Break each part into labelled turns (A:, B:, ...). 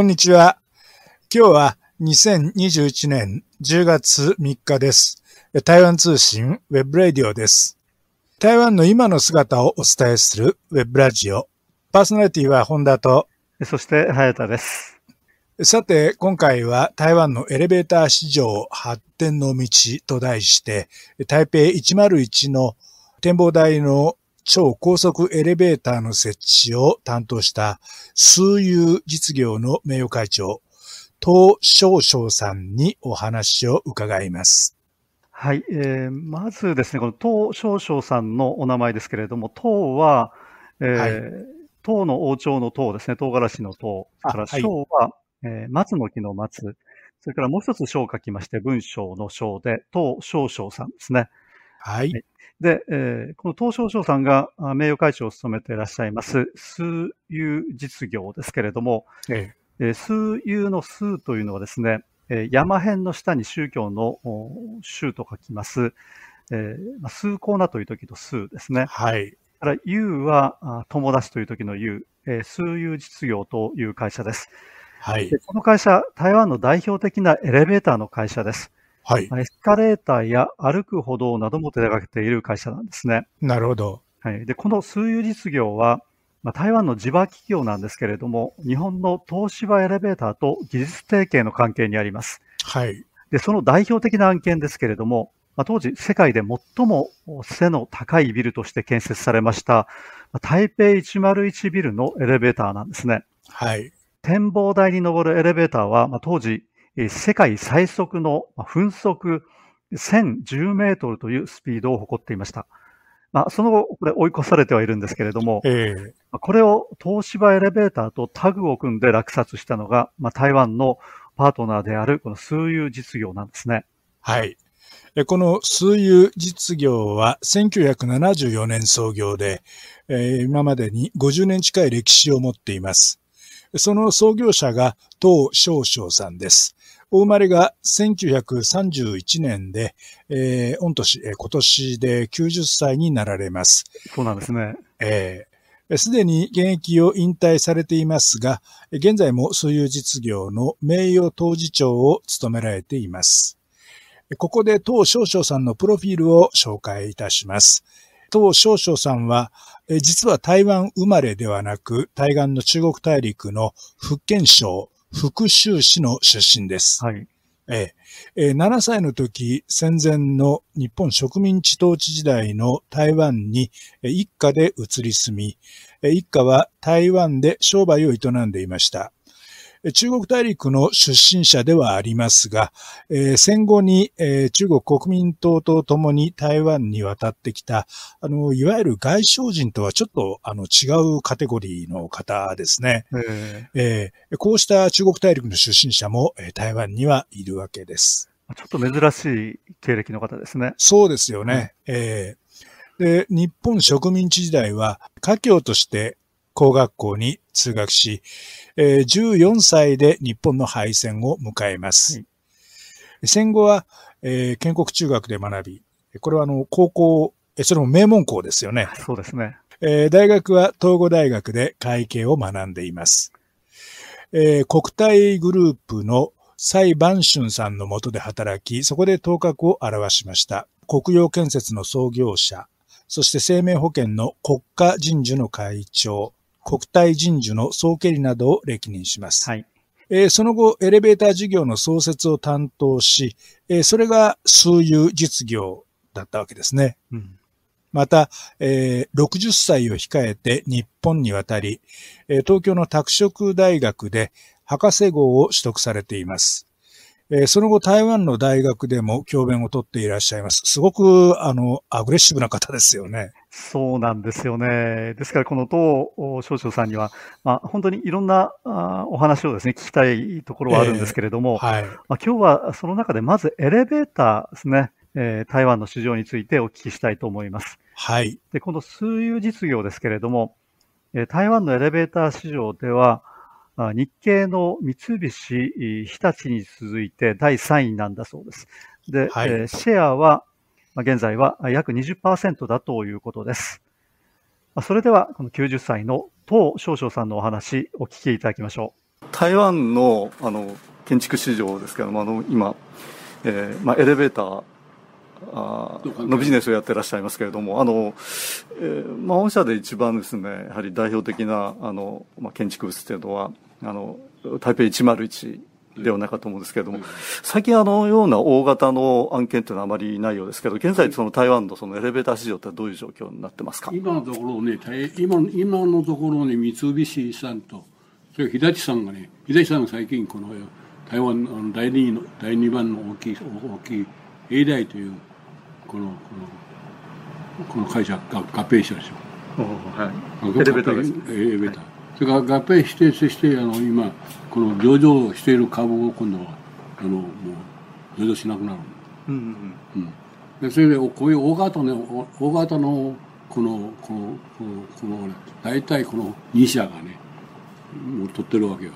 A: こんにちは。今日は2021年10月3日です。台湾通信ウェブラディオです。台湾の今の姿をお伝えするウェブラジオ。パーソナリティは本田と、
B: そして、早田です。
A: さて、今回は台湾のエレベーター市場発展の道と題して、台北101の展望台の超高速エレベーターの設置を担当した数有実業の名誉会長、東少将さんにお話を伺います。
B: はい、えー、まずですね、この東少将さんのお名前ですけれども、東は、えー
A: はい
B: 唐の王朝の唐ですね、唐辛子の唐。それから
A: あはい
B: 章は、えー松の木の松。それからもう一つ章を書きまして、文章の章で、東少将さんですね。
A: はい。
B: で、えーこの東少将さんがあ名誉会長を務めていらっしゃいます、数有実業ですけれども、
A: え
B: えー数有の数というのはですね、えー山辺の下に宗教のお宗と書きます。えーまあ、崇高なという時の数ですね。
A: はい。
B: から有はあ友達という時の有、えー数有実業という会社です。
A: はい
B: で。この会社、台湾の代表的なエレベーターの会社です。
A: はい。
B: まあエスカレーターや歩く歩道なども手掛けている会社なんですね。
A: なるほど。
B: はい、でこの数有実業は、まあ、台湾の地場企業なんですけれども、日本の東芝エレベーターと技術提携の関係にあります。
A: はい。
B: で、その代表的な案件ですけれども、まあ、当時世界で最も背の高いビルとして建設されました、まあ台北101ビルのエレベーターなんですね。
A: はい。
B: 展望台に登るエレベーターは、まあ、当時、えー世界最速のまあ分速1010メートルというスピードを誇っていました。まあ、その後、これ追い越されてはいるんですけれども、
A: ええ
B: まあこれを東芝エレベーターとタグを組んで落札したのが、まあ、台湾のパートナーであるこの数有実業なんですね。
A: はい。えこの数有実業は1974年創業で、えー今までに50年近い歴史を持っています。その創業者が東少将さんです。お生まれが1931年で、えー御年、えー今年で90歳になられます。
B: そうなんですね。
A: えーすでに現役を引退されていますが、現在もそういう実業の名誉当事長を務められています。ここで当少将さんのプロフィールを紹介いたします。当少将さんは、え実は台湾生まれではなく、対岸の中国大陸の福建省福州市の出身です。
B: はい。
A: えええー7歳の時、戦前の日本植民地統治時代の台湾にえー一家で移り住み、えー一家は台湾で商売を営んでいました。えー中国大陸の出身者ではありますが、えー戦後に、えー中国国民党と共に台湾に渡ってきた、あの、いわゆる外省人とはちょっとあの違うカテゴリーの方ですね。
B: え
A: えーこうした中国大陸の出身者も、えー台湾にはいるわけです。
B: ーちょっと珍しい経歴の方ですね。
A: そうですよね。えーで、日本植民地時代は、華僑として工学校に通学し、えー14歳で日本の敗戦を迎えます。
B: はい
A: 戦後は、えー建国中学で学び、これはあの、高校、えそれも名門校ですよね。
B: そうですね。
A: えー大学は東郷大学で会計を学んでいます。えー国体グループの蔡万春さんの下で働き、そこで頭角を現しました。国用建設の創業者、そして生命保険の国家人事の会長、国体人事の総経理などを歴任します。
B: はい。
A: えーその後、エレベーター事業の創設を担当し、えーそれが数有実業だったわけですね。
B: うん。
A: また、えー60歳を控えて日本に渡り、えー東京の拓殖大学で博士号を取得されています。えーその後台湾の大学でも教鞭をとっていらっしゃいます。すごく、あの、アグレッシブな方ですよね。
B: そうなんですよね。ですから、この東少将さんには、まあ、本当にいろんなあお話をですね、聞きたいところはあるんですけれども、
A: はい。
B: まあ、今日はその中でまずエレベーターですね、えー台湾の市場についてお聞きしたいと思います。
A: はい。
B: で、この数有実業ですけれども、えー台湾のエレベーター市場では、あ日系の三菱、日立に続いて第3位なんだそうです。で、
A: はい
B: えーシェアは、まあ現在は約20%だということです。まあそれでは、この90歳の東少将さんのお話、お聞きいただきましょう。台湾のあの建築市場ですけどもあの今、えーまあ、エレベーターあのビジネスをやってらっしゃいますけれども、あの、えー、まあ、御社で一番ですね、やはり代表的な、あの、まあ、建築物というのは、あの、台北101ではないかと思うんですけれども、うん、最近あのような大型の案件というのはあまりないようですけど、現在その台湾のそのエレベーター市場ってどういう状況になってますか？
C: 今のところね、今今のところね、三菱さんと、それ日立さんがね、日立さんが最近この台湾の第二の第二番の大きい大きい A 大というこのこのこの会社が合併したでしょ。
B: はい、エレベーターです、
C: エレベーター。それから合併してそしてあの今この上場している株を今度はあのもう上場しなくなる。うんうんうん。でそれでこういう大型の大型のこのこのこのこの大体この2社がねもう取ってるわけよ。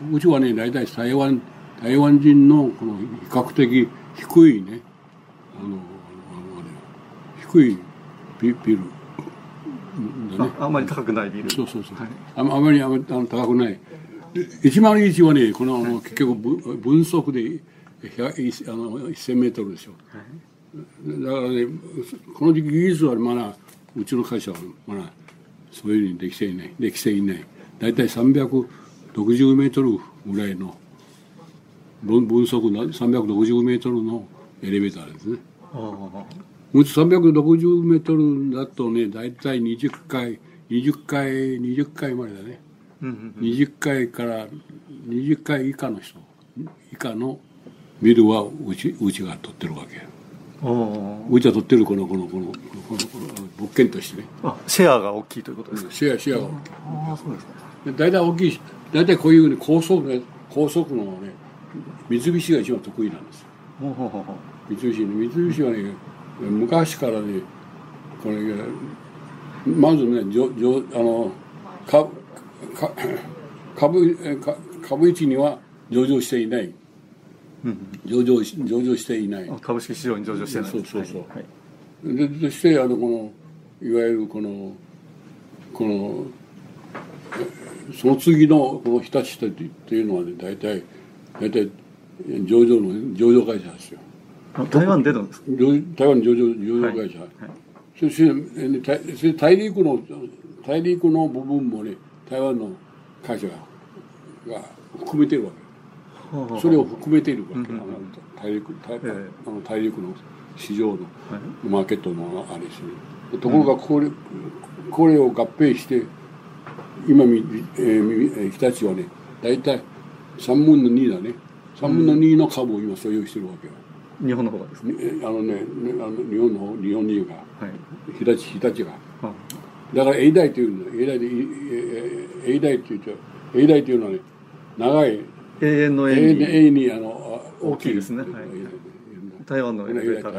C: うん、うちはね大体台湾台湾人のこの比較的低いねあの低いビビル
B: だねあんまり高くないビル。
C: そうそうそう、はい、ああまりあま高くない。101はねこの、はい、結局分速であの1000メートルでしょ、はい、だからねこの時期技術はまだうちの会社はまだそういうふうにできていない。できていない。大体360メートルぐらいの分分速360メートルのエレベーターですね360メートルだとね大体20回20回20回までだね、うんうん、20回から20回以下の人以下のビルはうちうちが取ってるわけ。うちは取ってるこのこのこのこのこの物件としてね
B: あシェアが大きいということですか、
C: シェアシェアが大きいあそうですか大体大きい大体こういうふうに高速高速のね三菱が一番得意なんですよ三菱三菱はね昔からねこれまずねじょじょあのかか 株か株市には上場していない、うん、上場し上場していない。
B: 株式市場に上場してない。
C: そうそうそう、はい、でそしてあのこのいわゆるこのこのその次のこの日立っていうのはね大体大体上場の上場会社ですよ
B: 台湾出るんですか？
C: 台湾上場上場会社、はいはい、そして大陸の大陸の部分もね台湾の会社が含めてるわけ。それを含めているわけ、うんうん、大陸大,、えー、あの大陸の市場のマーケットのあれですね。ところがこれ,、これを合併して今み、えー、日立はね大体3分の2だね。3分の2の株を今所有してるわけよ、
B: 日本の方がですね。
C: あのねあの日本の方日本人が、はい、日立日立が、だから永大というんだ永大で永大って言う。と永大というのはね長い
B: 永遠の永
C: 遠に。永遠にあの
B: 大きいですね、はい、台湾の永大こ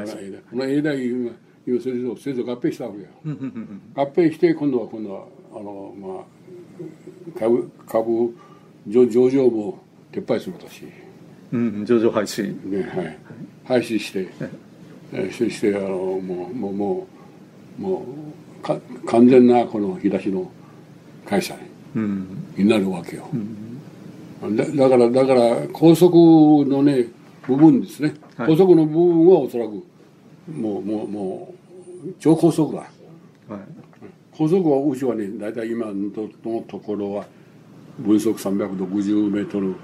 C: の永大今今それぞれぞ合併したわけよ。合併して今度は今度はあのまあ株株上上場も撤廃するとし、
B: うん、上場廃止
C: ねはい。廃止して、えそしてあのもうもうもうもうか完全なこの日立の会社になるわけよ、うん、だだからだから高速のね部分ですね、はい、高速の部分はおそらくもうもうもう超高速だ、はい、高速はうちはね大体今のところは分速360メートル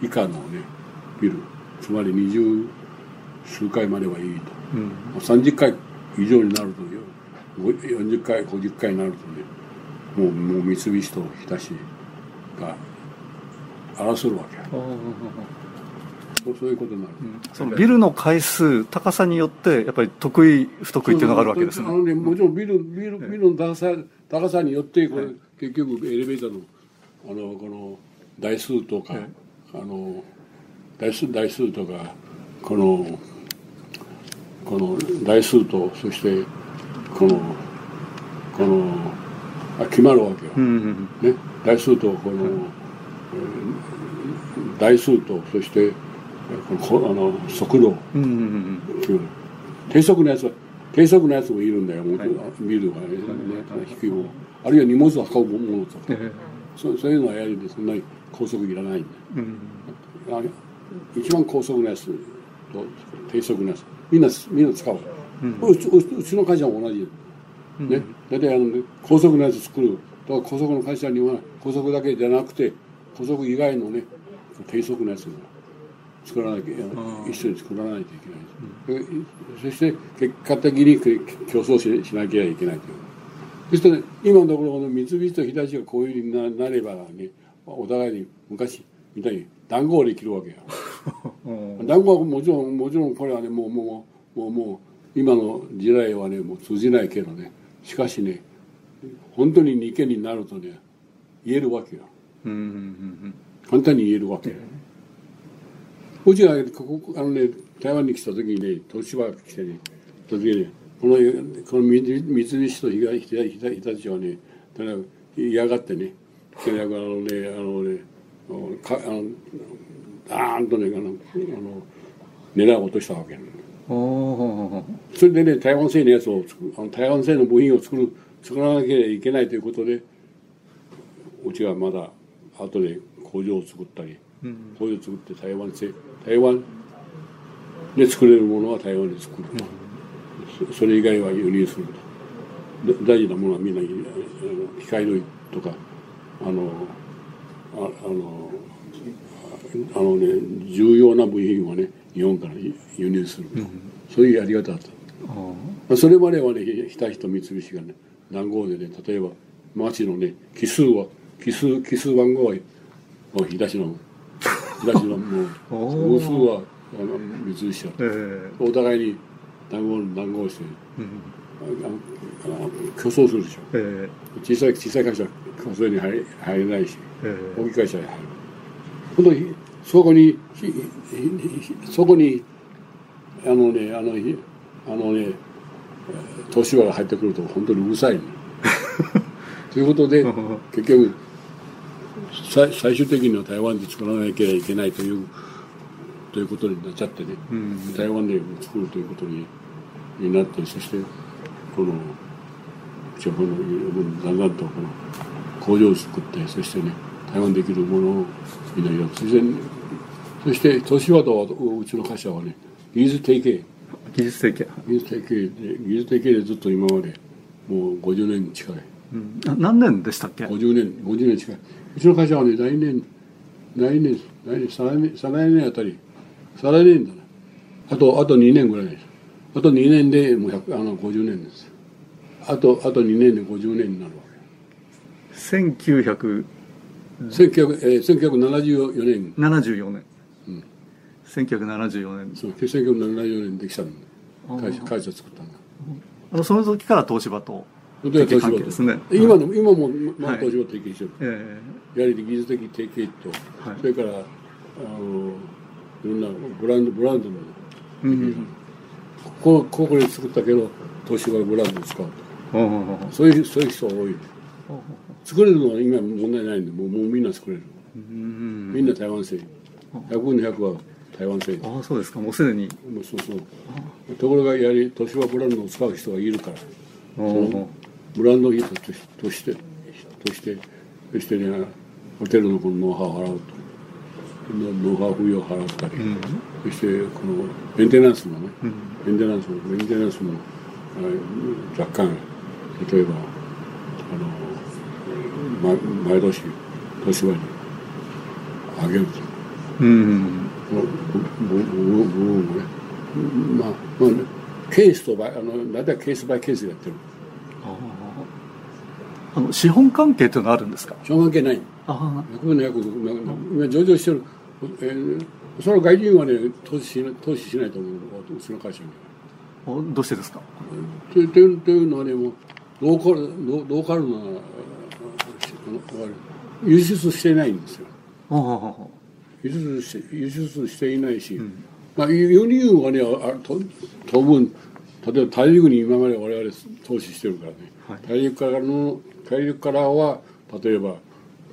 C: 以下のね、ビルつまり20数回まではいいと、うん、30回以上になると40回50回になるとねもうもう三菱と日立が争うわけそうそういうことになる、うん、
B: そのビルの回数高さによってやっぱり得意不得意っていうのがあるわけですね。あのね
C: もちろんビルビルビルの高さ高さによってこれ、結局エレベーターのあのこの台数とか、あの台数台数とかこのこの台数とそしてこのこのあ決まるわけよ、ね、台数とこの、えー、台数とそしてこのあの速度、低速のやつは低速のやつもいるんだよ、はい、ビルがね、ね。低いもあるいは荷物を運ぶものと。か、そそういうのはやるんでそんなに高速いらないんで、あれ一番高速なやつと低速なやつ。みんなみんな使う、うちうちの会社も同じね、大体あの、ね、高速のやつ作る。だから高速の会社には高速だけじゃなくて高速以外のね低速のやつが作らなきゃ一緒に作らないといけない、うん、そして結果的に競争ししなきゃいけないという。そしてね今のところこの三菱と日立がこういうふうになればねお互いに昔みたいに談合できるわけや。談合はもちろんもちろんこれはねもうもうもうもう今の時代はねもう通じないけどね。しかしね本当に二件になるとね言えるわけよ、簡単に言えるわけよ、うちがここあのね台湾に来た時にね東芝来てね時にねこのこの三菱と日立はね嫌がってねあのねあのねかあのダーンとねあの狙いを落としたわけ。それでね台湾製のやつをあの台湾製の部品を作る作らなきゃいけないということでうちはまだ後で工場を作ったり、うん、工場を作って台湾製台湾で作れるものは台湾で作る。と、うん、それ以外は輸入すると。大事なものはみんな機械類とかあのああのあのね重要な部品はね日本から輸入する。と、うん、そういうやり方だった。あそれまではね日立と三菱がね談合でね例えば町のね奇数は奇数奇数番号は日立の日立のもう偶数はあの三菱や、えー、お互いに談合談合して、うん、競争するでしょ、えー、小さい小さい会社はそれに入入れないし、えー、大きい会社に入る。本当にそこにそこにあのねあのあのね年はが入ってくると本当にうるさい、ね、ということで結局最最終的には台湾で作らなきゃいけないというということになっちゃってね、うん、台湾で作るということにになってそしてこのこのだんだんとこの工場を作ってそしてね台湾できるものをみんなやるそしてそして年和とうちの会社はね技術提携
B: 技術提携
C: 技術提携で技術提携でずっと今までもう50年近い、
B: うん、何年でしたっけ
C: 50年50年近いうちの会社はね来年来年来年再来年再来年あたり再来年だなあとあと2年ぐらいですあと2年でもう100あの50年ですあとあと2年で50年になるわけ。1900 1900えー、1974年。
B: 74年、うん、1974年。
C: そう1974年できたん会社会社作ったんだ。
B: あのその時から東芝と提携関係ですね。
C: 今の今も、まあ、東芝と提携してる、はい、やはり技術的提携と、はい、それからあのいろんなブランドブランドの、うん、ここここで作ったけど東芝のブランドを使うとそういうそういう人が多い作れるのは今問題ないんでもうもうみんな作れるみんな台湾製100分の100は台湾製
B: ああ。そうですか。もうすでに。
C: もうそうそう。ところがやはり東芝ブランドを使う人がいるから。そのブランド費としてとしてそしてねホテルのこのノウハウを払うと。ノウハウ費用を払ったり、うん、そしてこのメンテナンスのね、うん、メンテナンスのメンテナンスの若干例えばあの、ま、毎年年場にあげると。うん、部分をねまあまあねケースとあの大体ケースバイケースでやってる
B: あの資本関係というのはあるんですか
C: 資本関係ないああ今上場してる、えー、その外人はね投資し投資しないと思ううちの会社
B: にどうしてですか？
C: というというのはねもうローカルローカルな輸出していないんですよ。輸出し輸出していないし、うん、まあ、輸入はねあと当分例えば大陸に今まで我々投資してるからね、はい、大陸からの大陸からは例えば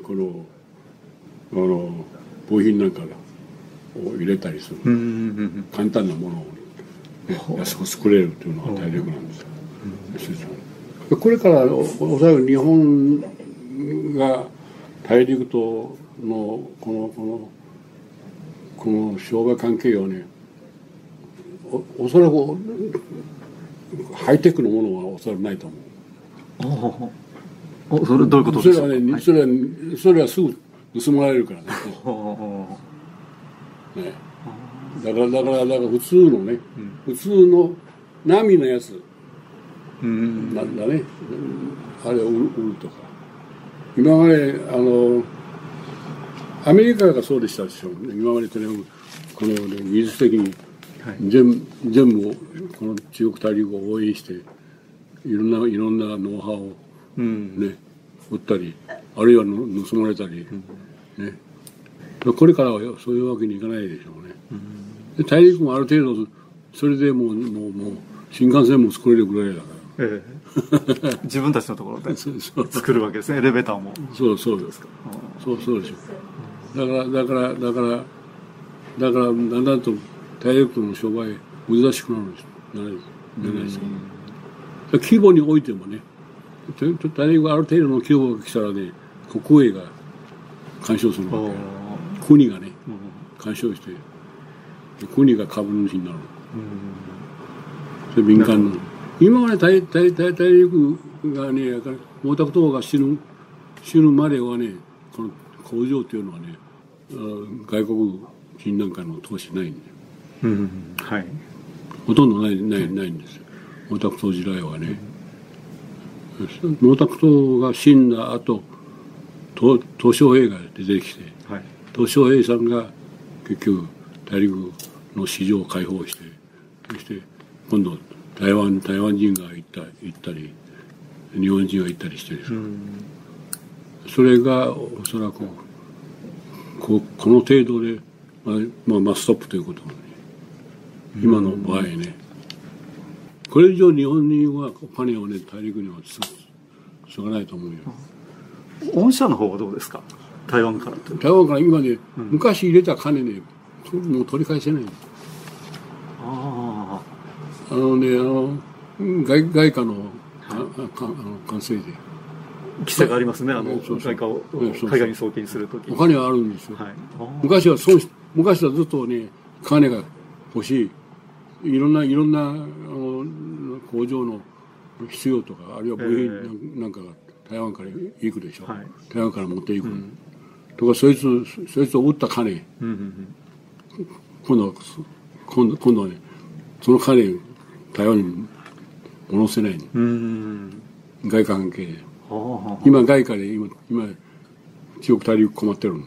C: このあの部品なんかを入れたりする、簡単なものを、ね、安く作れるというのが大陸なんですよ、これからおそらく日本が大陸とのこのこのこの商売関係はねおおそらくハイテクのものはおそらくないと思
B: う。おそれどういうことですか？
C: それはね、はい、それはそれはすぐ盗まれるからねねだからだからだから普通のね、うん、普通の波のやつ。なんだね、あれを売るとか。今まであのアメリカがそうでしたでしょ今までとねこの、ね、技術的に。全,、はい、全部この中国大陸を応援していろんないろんなノウハウをね、うん、売ったりあるいは盗まれたり、うん、ねこれからはそういうわけにいかないでしょうね、うん、大陸もある程度それでもうもうもう新幹線も作れるぐらいだから。え
B: え、自分たちのところで作るわけですね。エレベーターも。
C: そうそうですか。そうそうでしょだからだからだからだからだんだんと大陸の商売難しくなるんです。なないですか規模においてもね。大陸がある程度の規模が来たらね国営が干渉するわけ国がね干渉して国が株主になるそれ民間の。今まで大大大大陸がね毛沢東が死ぬ死ぬまではねこの工場っていうのはね外国人なんかの投資ないんだよ、うん。はい、ほとんどないないないんですよ。毛沢東時代はね、毛沢東が死んだ後鄧小平が出てきて、はい、鄧小平さんが結局大陸の市場を開放してそして今度台湾台湾人が行った行ったり日本人が行ったりしてる、うん、それがおそらくここの程度で、まあ、まあ、まあストップということね今の場合ね、これ以上日本人はお金をね大陸にはしょうがないと思うよ。
B: 御社の方はどうですか？台湾から
C: 台湾から今ね、うん、昔入れた金ねもう取り返せない。ああのねあの外外貨のあの完成で。
B: 規制がありますねあの外貨を海外に送金するとき
C: お金はあるんですよ、はい、昔は損昔はずっとね金が欲しい。いろんないろんなあの工場の必要とかあるいは部品なんかが台湾から行くでしょ、はい、台湾から持っていく、うん、とかそいつそいつを売った金、今度今度今度はねその金台湾に戻せない、うん、外貨関係で。今外貨で今今中国大陸困ってるの、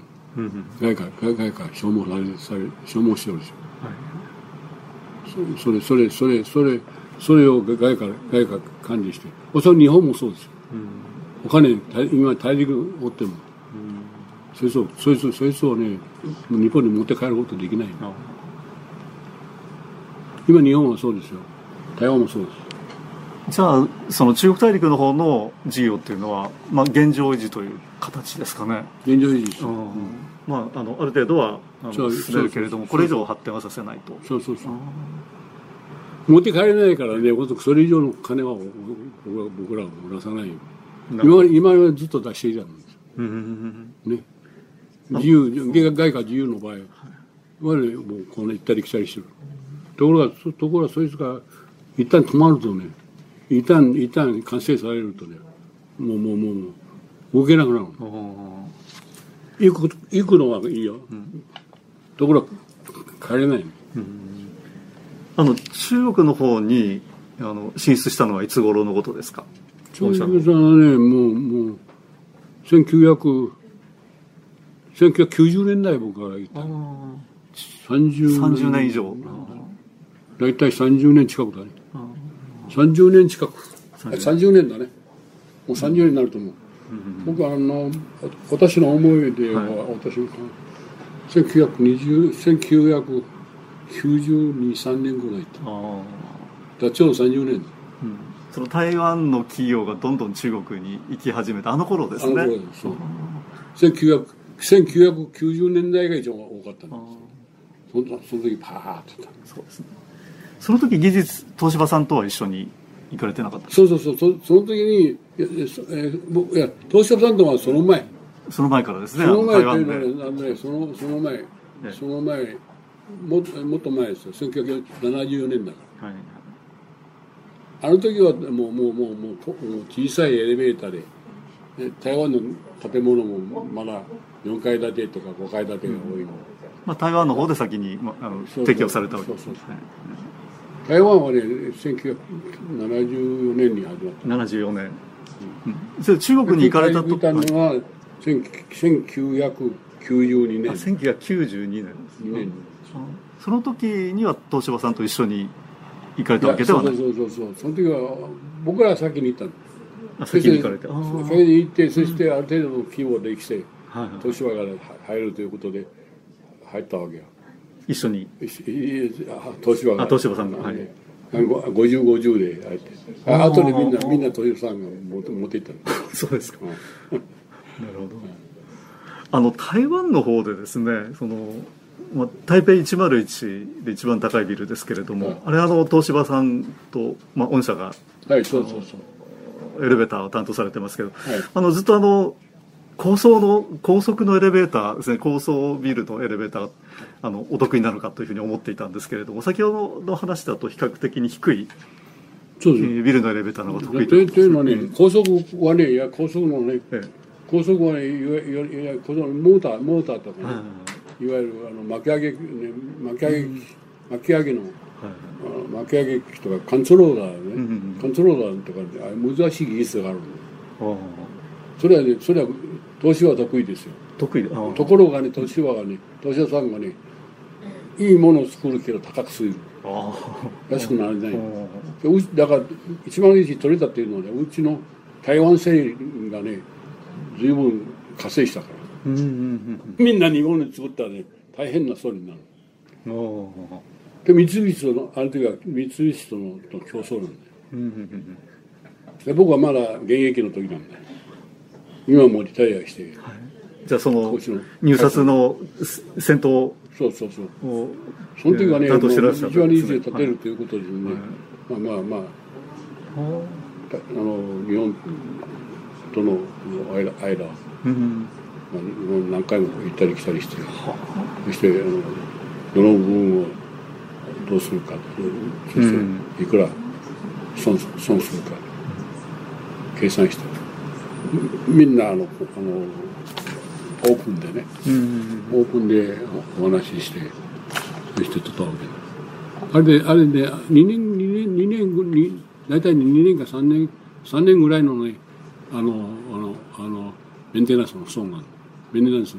C: 外貨外貨消耗されされ消耗してるでしょ、はい、それそれそれそれそれを外貨外貨管理して。おそらく日本もそうですよ、うん、お金今大陸持っても、うん、そいつをそいつそいつをね。日本に持って帰ることできない、今日本はそうですよ。台湾もそうです。
B: じゃあその中国大陸の方の事業っていうのは、まあ、現状維持という形ですかね。
C: 現状維持、
B: うん、まあ、あのある程度は進めるけれどもこれ以上発展はさせないと。
C: そうそうそう。持って帰れないからねそれ以上の金は僕らは出さない今今はずっと出していたんですね自由外貨自由の場合はもうこの行ったり来たりしてる。ところがところがそいつが一旦止まるとね一旦一旦完成されるとねもうもうもうもう動けなくなる行く行くのはいいよ、うん、ところが帰れない、うん、
B: あの中国の方にあの進出したのはいつ頃のことですか？
C: 中国さんはねもうもう1900 1990年代僕から行った。
B: 30年 ,30 年以上。
C: 大体30年近くだね。30年近く。30年。だね。もう30年になると思う、僕はあの私の思いでは、はい、私の1920 1992、3年ぐらいだちょうど30年、うん、
B: その台湾の企業がどんどん中国に行き始めたあの頃ですね。あの頃そう
C: 1990年代が一番多かったんですそのその時パーッと
B: そうですね。その時技術東芝さんとは一緒に行かれてなかった？
C: そうそうそう。そその時にいや,、えー、僕いや東芝さんとはその前。
B: その前からですね。
C: その前という
B: の
C: はね、そのその前、その前も、もっと前ですよ、1974年だから。はい、あの時はもう、もう、もう、もう小さいエレベーターで、台湾の建物もまだ4階建てとか5階建てが多いの、うん、
B: まあ、台湾の方で先に、まあ、あの提供されたわけですね。
C: 台湾はね1974年に始まった。
B: 74年、うん、それ中国に行かれたと
C: たのは1992年。あ
B: 1992年。ですね、年その時には東芝さんと一緒に行かれたわけではない。
C: そうそうそうそう。その時は僕ら先に行ったんです
B: 先に行かれて。
C: それで行ってそしてある程度の規模できて、東芝が入るということで入ったわけよ。
B: 一緒に。
C: 東芝が。
B: 東芝さんが。はい。
C: 5050で入って。あ後でみんなみんな東芝さんが持っていった
B: そうですか、なるほど。あの台湾の方でですねそのまあ、台北101で一番高いビルですけれども、はい、あれあの東芝さんと、まあ、御社が、
C: はい、そうそうそう。
B: エレベーターを担当されてますけど、はい、あのずっとあの高層の高速のエレベーターですね高層ビルのエレベーターあのお得意なのかというふうに思っていたんですけれども先ほどの話だと比較的に低いそうです。ビルのエレベーターの方が得意
C: というのはね、高速はねいや高速のね、ええ、高速はねいわゆるモーターモーターとかね、いわゆるあの巻き上げ、ね、巻き上げ、うん、巻き上げの巻き上げ機とかカントローラーね、カントローラーとかあ難しい技術があるのそれはねそれは投資は得意ですよ。
B: 得意
C: ところがね投資はね投資屋さんがねいいものを作るけど高くする。安くならない。だから一番いい取れたっていうのはねうちの台湾製がね随分稼いしたから、みんな日本で作ったらね大変な損になる。で三菱とのあの時は三菱とのと競争なんだよ、で僕はまだ現役の時なんだよ今もリタイアして、はい、
B: じゃあその入札の先頭
C: そうそうそう。その時はね、一番いいで立てるということでね、はい、まあまあまあ。あの日本との間間、うんまあ、何回も行ったり来たりしてそしてあのどの部分をどうするかそしていくら損損するか計算してみんなあのあのオープンでね、オープンでお話ししてそして撮ったわけあれであれで2年2年2年後に大体2年か3年3年ぐらいのねあのあのあのメンテナンスの損がメンテナンス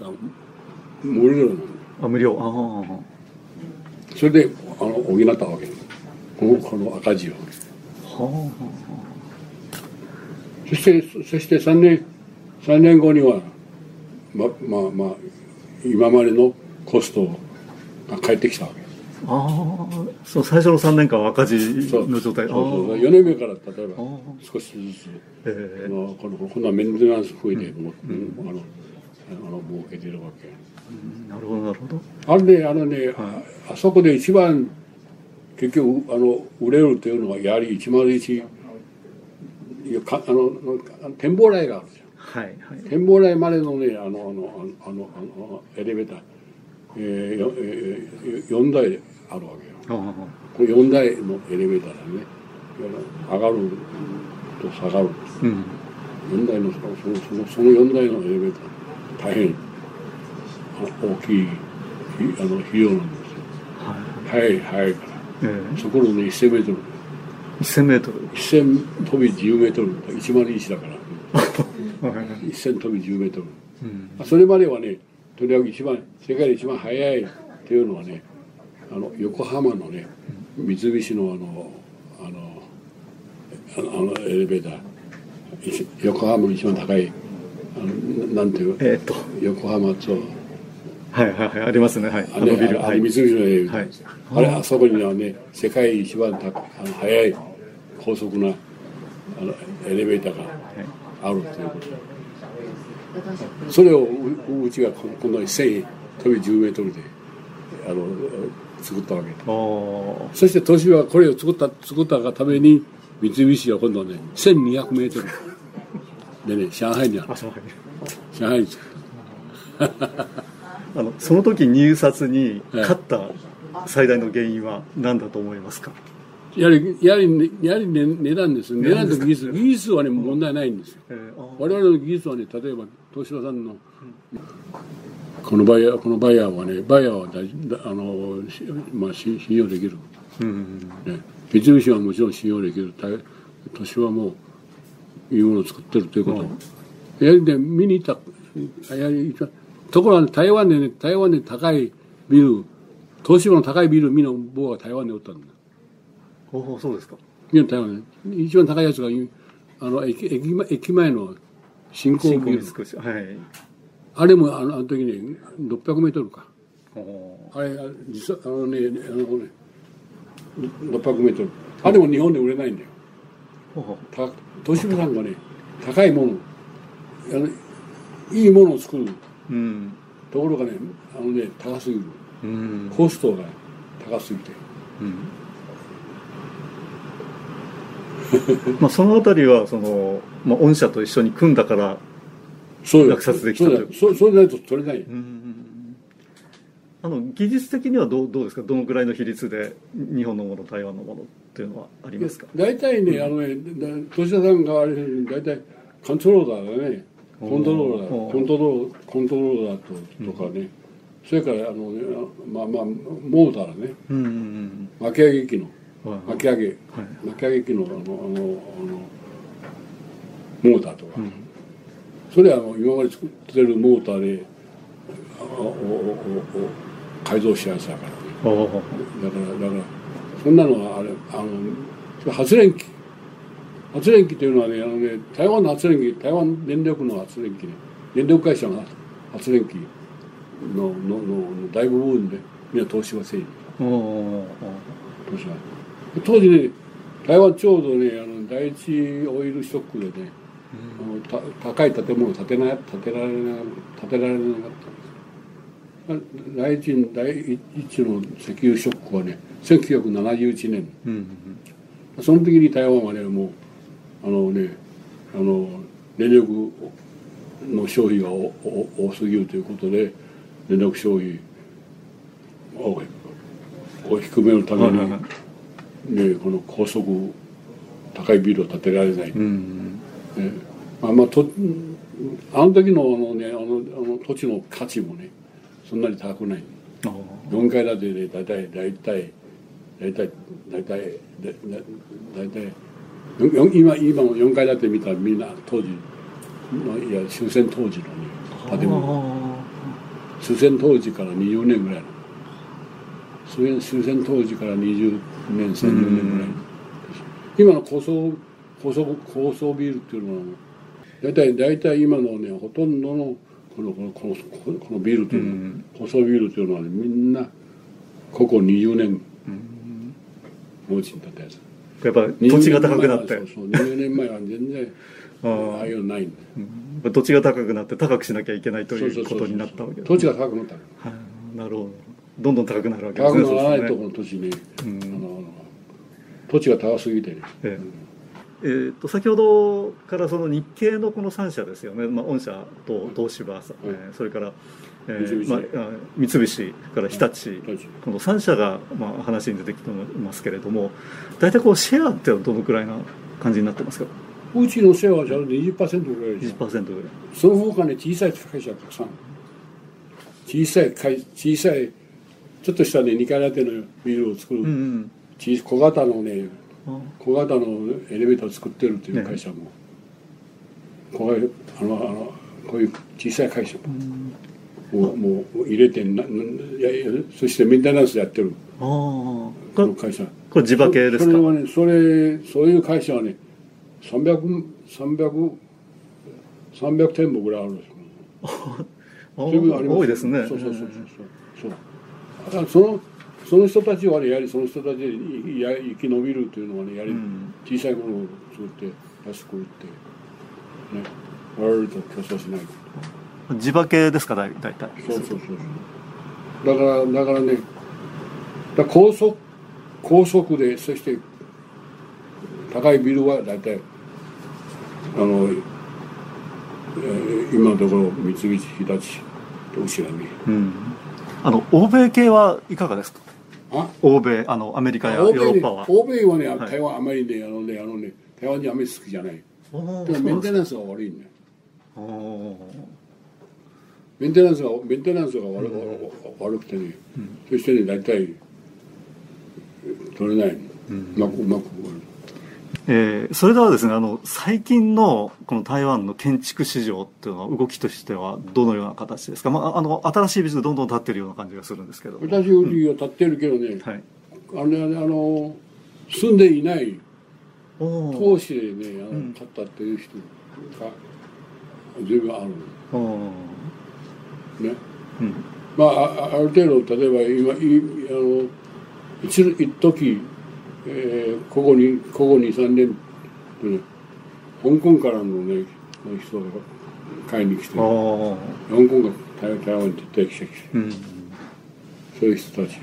C: が無料なの。
B: あ無料。ああ
C: それであの補ったわけ。このこの赤字を。はあ、そしてそして3年3年後にはままあまあ今までのコストが返ってきたわけ。
B: ああそう最初の3年間は赤字の状態。
C: そうそうそう。4年目から例えば少しずつ、えー、のこのこんなメンテナンス増えて、うん、うん、あのあの儲けてるわけ。
B: なるほどなるほど。
C: あれねあのね、はい、あそこで一番結局あの売れるというのはやはり101かあの展望台があるじゃん、はいはい、展望台までのねあのあのあのあのエレベーター、えーえー、4台あるわけよ。これ4台のエレベーターだね。上がると下がる、うん、4台のそのそのその4台のエレベーター大変。大きいあの費用なんですよ、はい、早い早いから、えー、そこのね1000メートル
B: 1000メートル。
C: 1000飛び10メートル。101だから。1000飛び10メートル、うん、それまではねとにかく一番世界で一番早いっていうのはねあの横浜のね三菱のあのあのあのエレベーター。横浜の一番高いあのなんていう、えー、っと。横浜と
B: はいはいはいありますねはい。
C: あのビル。あれ三菱の映画、はい、あれあそこにはね世界一番たあの速い高速なあのエレベーターがあるということ。でそれをうちがこのに1000飛び10メートルであの作ったわけそして都市はこれを作った作ったがために三菱は今度はね1200メートル。でね上海にある上海に作
B: るあのその時入札に勝った最大の原因は何だと思いますか、
C: やはり、やはり、やはり、ね、値段です。値段と技術。技術はね、問題ないんですよ。我々の技術はね、例えば、東芝さんの、このバイヤー、このバイヤーはね、バイヤーは大あの、まあ、信用できる。うんね、三菱はもちろん信用できる。東芝も、いいものを作ってるということ。やはりね、見に行った、やはり、ところが、台湾でね、台湾で高いビル、東芝の高いビル見の棒が台湾でおったんだ。
B: おそうですか。
C: 見の台湾で。一番高いやつが、あの、駅駅駅前の新興ビル。はい。あれも、あの、あの時ね、600メートルか。あれ、実は、あのね、あのね、600メートル。あれも日本で売れないんだよ。た東芝さんがね、高いもの、あのいいものを作る。うん、ところがね、あのね、高すぎる。うん、コストが高すぎて。うん。
B: まあそのあたりはその、まあ、御社と一緒に組んだから落札できた
C: とそうそうないと取れない、
B: あの技術的にはどうどうですか？どのぐらいの比率で日本のもの台湾のものっていうのはありますか？
C: 大体ね、あのね土田さんがあれ大体コントローラーだねコントローラーコントローコントローラーととかね、それからあの、まあまあモーターね、うんうんうん、巻き上げ機の巻き上げ、巻き上げ機のあのあのあのモーターとか、うん、それはあの今まで作ってるモーターでおおお改造したやつだからね。だからだからそんなのはあれあの発電機発電機というのはねあのね台湾の発電機台湾電力の発電機ね電力会社の発電機ののの大部分でみんな投資はせい投資は当時ね台湾ちょうどねあの第一オイルショックでね、うん、た高い建物を建てな建てられな建てられなかったんです第一第一の石油ショックはね1971年、うんうん、その時に台湾はねもうあのねあの電力の消費が多すぎるということで電力消費を低めるために、ね、この高速高いビルを建てられない、うんねまあまあ、とあの時のあの、ね、あのあの土地の価値もねそんなに高くない。4階建てで大体大体大体大体大体今今の4階建て見たらみんな当時いや終戦当時の、ね、建物。終戦当時から20年ぐらいの。終戦当時から20年30年ぐらい今の高層高層高層ビルっていうのは大体大体今のねほとんどのこのこのこのこのビルというのは、高層ビルというのは、ね、みんなここ20年農地に建ったやつ
B: やっぱ土地が高くなって。
C: そうそう20年前は全然 ああいうのないん
B: で、土地が高くなって高くしなきゃいけないということになったわけです、
C: 土地が高くなった、は
B: い、なるほど。どんどん高くなるわけ
C: ですね。高くならないところの土地に、うん、あの土地が高すぎてね、え
B: え。えー、と先ほどからその日系のこの3社ですよね、まあ、御社と東芝さ、うん、それから、えーまあ、三菱から日立、うん、この3社が、まあ、話に出てきてますけれども大体こうシェアってどのくらいな感じになってますか？
C: うちのシェアはじゃあ20%ぐらいです。20%ぐらい。その他ね小さい会社たくさん。小さい小さいちょっとしたね2階建てのビルを作る、うんうん。小型のね小型のエレベーターを作ってるっていう会社も、ね、こういうあのあのこういう小さい会社も、うん、もう入れてなやそしてメンテナンスやってる。この会社。
B: これ地場系ですか？
C: それはねそれそういう会社はね300 300 300店舗ぐらいあるんです
B: 多いですね。
C: そうそうそうそう。そう。そのその人たちはねやはりその人たちで生き延びるというのはねやはり小さいものを作って安く売ってね我々と競争しない
B: 地場系ですか大体。
C: そうそうそう。だからだからねだ高速高速でそして高いビルは大体あのえー今のところ三菱日立とうちらに
B: うん。あの欧米系はいかがですか？
C: あ？
B: 欧米あのアメリカやヨーロッパは。
C: 欧米はね、
B: はい。
C: 台湾あまりねあのねあのね台湾人あまり好きじゃない。メンテ
B: そう
C: ナンスが悪いんだよメンテナンスがメンテナンスが悪,、悪くてね、そしてね大体取れない。の、うまくうまく
B: えーそれではですねあの最近のこの台湾の建築市場っていうのは動きとしてはどのような形ですか、まあ、あの新しいビジネスどんどん建ってるような感じがするんですけど、
C: 私よりは立ってるけどね、
B: はい、
C: あれあの住んでいない投資でねあの、
B: うん。
C: 買ったっていう人が随分ある。
B: おー。
C: のね。
B: うん。
C: まああある程度例えば今いあの一一時、えー、ここにここ23年でね香港からのね人が買いに来て香港が台台湾に撤退してきて。
B: うん。
C: そういう人たち。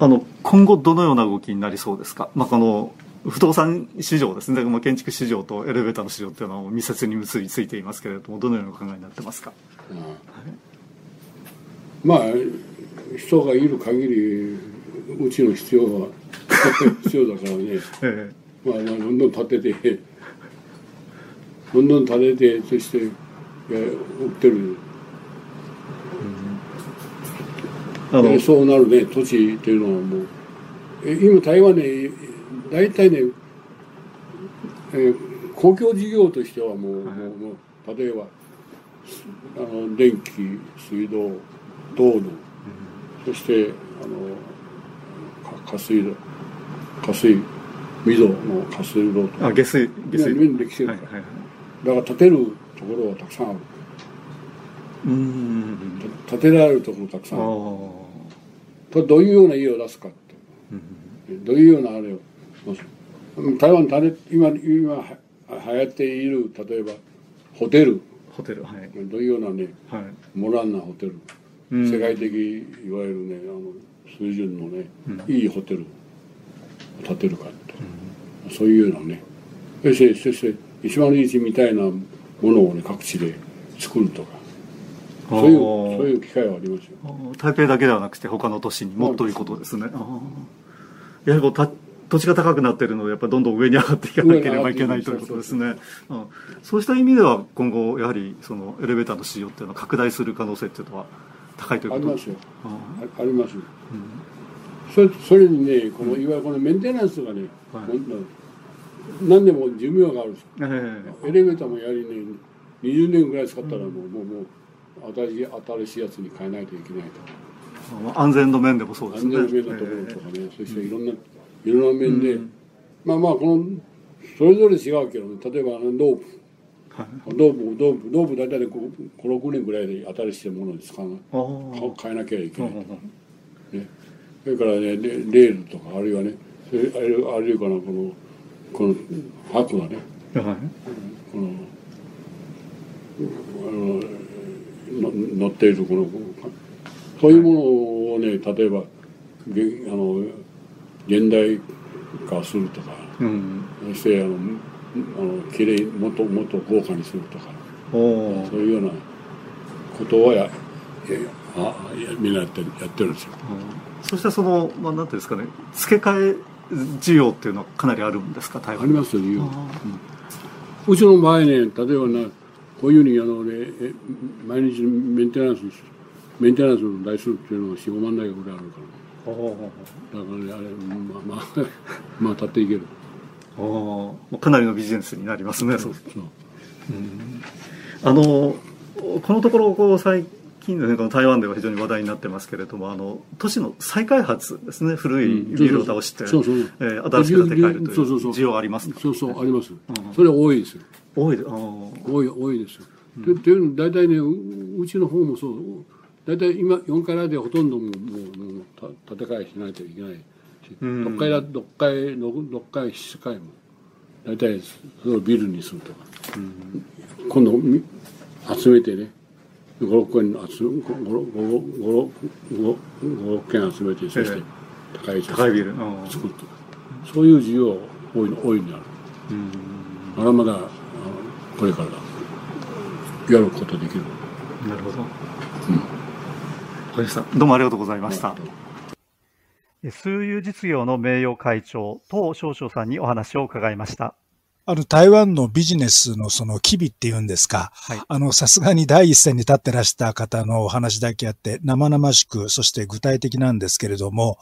B: あの今後どのような動きになりそうですか、まあ、この不動産市場ですね、まあ、建築市場とエレベーターの市場っていうのは密接に結びついていますけれどもどのようなお考えになってますか？
C: まあ人がいる限りうちの必要は 必要だからね、
B: え
C: まあ、まあどんどん建ててどんどん建ててそして売ってる。
B: えあの。
C: でそうなるね。土地っていうのはもう。え今台湾ね大体ね、えー公共事業としてはもう,、もうもう例えばあの電気水道道路、そしてあのか下水道下水水道の下水道とか。
B: あ下水下水。
C: ねできてるから、
B: はいはいはい。
C: だから建てるところはたくさんある。
B: うーん。
C: 建てられるところたくさ
B: あ
C: んあるどういうような家を出すかって。どういうようなあれをうん台湾今今は流行っている例えばホテル。
B: ホテルはい。
C: どういうようなね
B: はい。
C: モダンなホテル、
B: うん。
C: 世界的いわゆるねあの水準のね、いいホテルを建てるかって、そういうようなね。そしてそして101みたいなものをね各地で作るとか。そういうそういう機会はありますよ。
B: 台北だけではなくて他の都市にもということですね。あー。やはりこうた土地が高くなっているのでやっぱりどんどん上に上がっていかなければいけないということですね。うん。そうした意味では今後やはりそのエレベーターの使用っていうのは拡大する可能性っていうのは高いということ？
C: ありますよ。
B: あ
C: ります、それそれにねこのいわゆるこのメンテナンスがね、
B: はい。
C: 何でも寿命があるんですよ。
B: ーえ。
C: エレベーターもやはりね20年ぐらい使ったらもう,、もうもう新しい新しいやつに変えないといけないと。
B: 安全の面でもそうです
C: 安
B: ね。
C: 全面なところとかね、そしていろんないろんな面で、まあまあこのそれぞれ違うけどね。例えばあのロープ。
B: はい。
C: ロープロープ。ロープ大体56年ぐらいで新しいものに使う
B: あー
C: 変えなきゃいけない、
B: うんうん
C: ね、それからねレレールとかあるいはねあるいはこのこのこの箔がね。
B: うんはい。
C: このあのの乗っているこのそういうものをね例えばげあの現代化するとか
B: うん
C: そしてあのあのきれいもっともっと豪華にするとかそういうようなことをややあやみんなやってるやってるんですよ。
B: そしてその、まあ、なんていうんですかね付け替え需要っていうのはかなりあるんですか台湾
C: ありますよね。
B: あ
C: うちの場合ね、例えばな、こういうふうにあの、ね、え毎日メンテナンス、メンテナンスの台数っていうのは4、5万台ぐらいあるから。だからね、あれ、まあまあ、まあ、立っていける。
B: おーかなりのビジネスになりますね、そう
C: そう
B: あのこのところこう最近ですねこの台湾では非常に話題になってますけれどもあの都市の再開発ですね古いビルを倒して、
C: そうそうそう
B: えー新しく建て替えるという需要あります
C: そうそう、あります。それ多いですよ。
B: 多いあ
C: 多い、多いですよ。とというの大体ね、うちの方もそう、大体今、4階でほとんどもう、もう、建て替えしないといけない。し、
B: うん。
C: 6階だ、6階、6, 6階、7階も、大体、それをビルにするとか、今度み、集めてね、5、6件集め、5、5、5、5件集めて、そして
B: え、
C: 高い
B: 高いビル
C: 作るとか、そういう需要多いの、多いのある。まだまだこれからやることできる
B: なるほど、うん、さんどうもありがとうございました、数遊実業の名誉会長、東少々さんにお話を伺いました。
A: あの、台湾のビジネスのその機微っていうんですか。はい、あの、さすがに第一線に立ってらした方のお話だけあって、生々しく、そして具体的なんですけれども、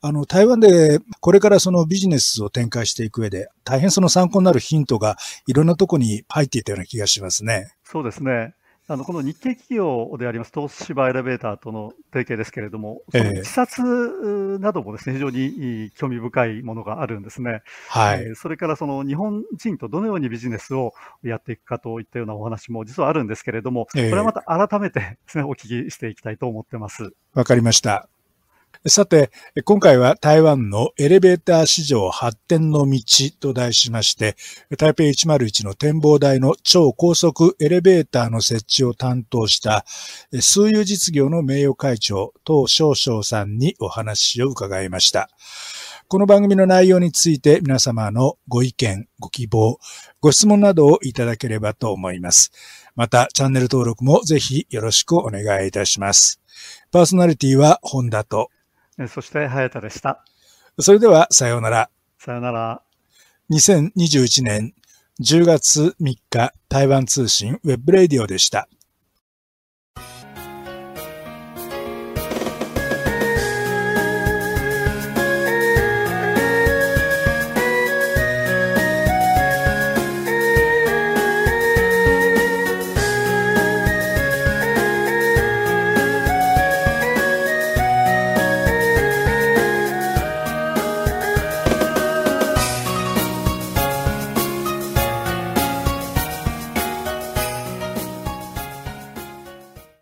A: あの、台湾でこれからそのビジネスを展開していく上で、大変その参考になるヒントがいろんなとこに入っていたような気がしますね。
B: そうですね。あのこの日系企業であります東芝エレベーターとの提携ですけれども、その視察などもですね、非常に興味深いものがあるんですね。はい。えー、それからその日本人とどのようにビジネスをやっていくかといったようなお話も実はあるんですけれども、これはまた改めてですね、お聞きしていきたいと思ってます。
A: わかりました。さて、今回は台湾のエレベーター市場発展の道と題しまして、台北101の展望台の超高速エレベーターの設置を担当した、数有実業の名誉会長、東少々さんにお話を伺いました。この番組の内容について皆様のご意見、ご希望、ご質問などをいただければと思います。また、チャンネル登録もぜひよろしくお願いいたします。パーソナリティは本田と
B: そして、早田でした。
A: それでは、さようなら。
B: さようなら。
A: 2021年10月3日、台湾通信 webradio でした。